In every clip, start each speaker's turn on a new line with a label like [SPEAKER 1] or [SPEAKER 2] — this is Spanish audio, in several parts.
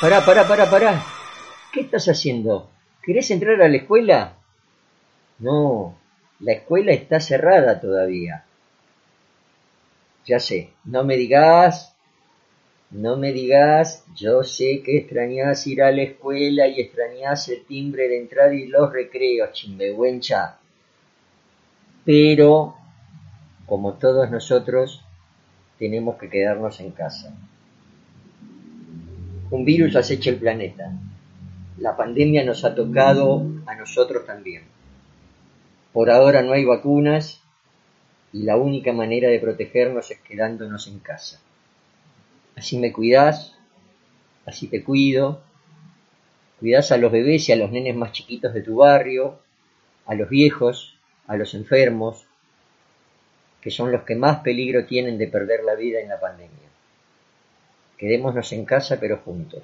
[SPEAKER 1] Pará, pará, pará, pará. ¿Qué estás haciendo? ¿Querés entrar a la escuela? No, la escuela está cerrada todavía. Ya sé, no me digas, no me digas, yo sé que extrañás ir a la escuela y extrañás el timbre de entrada y los recreos, chimbehuencha. Pero, como todos nosotros, tenemos que quedarnos en casa. Un virus acecha el planeta. La pandemia nos ha tocado a nosotros también. Por ahora no hay vacunas y la única manera de protegernos es quedándonos en casa. Así me cuidás, así te cuido, cuidás a los bebés y a los nenes más chiquitos de tu barrio, a los viejos, a los enfermos, que son los que más peligro tienen de perder la vida en la pandemia. Quedémonos en casa pero juntos,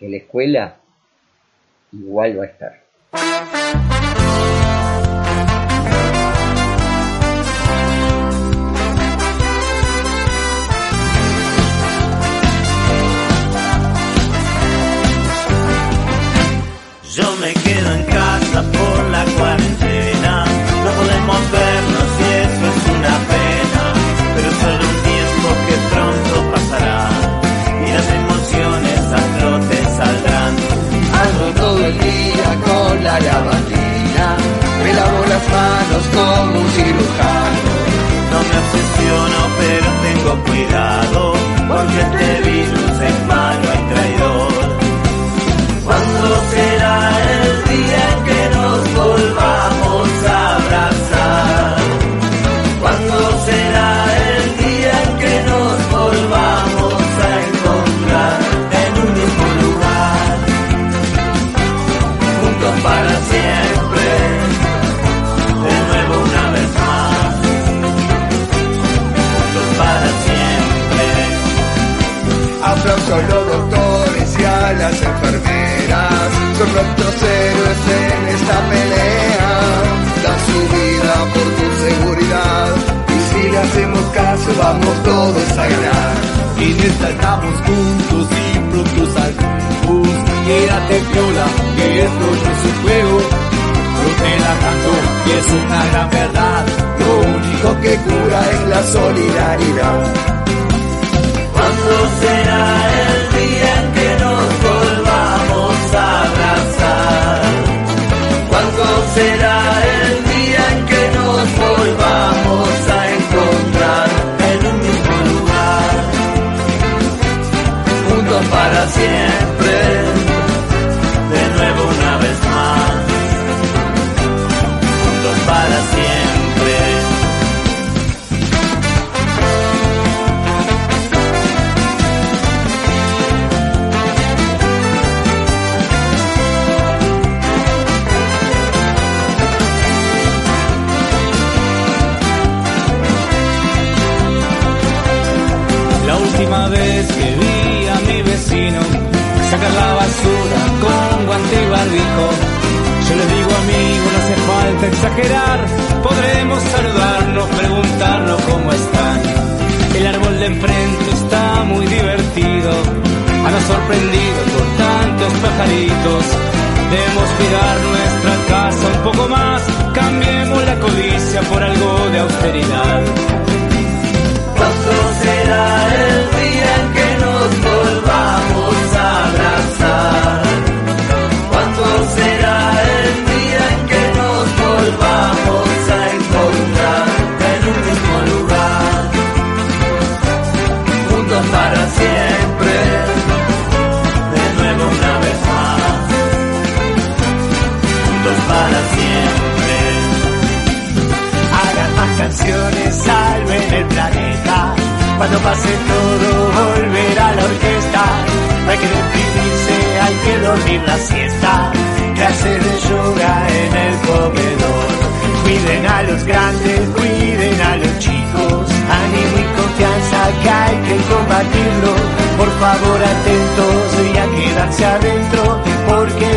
[SPEAKER 1] que la escuela igual va a estar.
[SPEAKER 2] Como un
[SPEAKER 3] A
[SPEAKER 2] los doctores y a las enfermeras, son nuestros héroes en esta pelea. Dan su vida por tu seguridad y si le hacemos caso vamos todos a ganar.
[SPEAKER 4] En esta estamos juntos y pronto salimos. Quédate viola, que esto no es un juego. Yo te la canto y es una gran verdad.
[SPEAKER 2] Lo único que cura es la solidaridad.
[SPEAKER 3] ¿Cuándo será el que
[SPEAKER 4] vi a mi vecino sacar la basura con guante y barbijo, yo le digo amigo, no hace falta exagerar, podremos saludarnos, preguntarnos cómo están. El árbol de enfrente está muy divertido, han sorprendido por tantos pajaritos. Debemos cuidar
[SPEAKER 3] canciones salven el planeta.
[SPEAKER 5] Cuando pase todo, volverá la orquesta. No hay que deprimirse, hay que dormir la siesta. Clase de yoga en el comedor. Cuiden a los grandes, cuiden a los chicos. Ánimo y confianza que hay que combatirlo. Por favor, atentos y a quedarse adentro, porque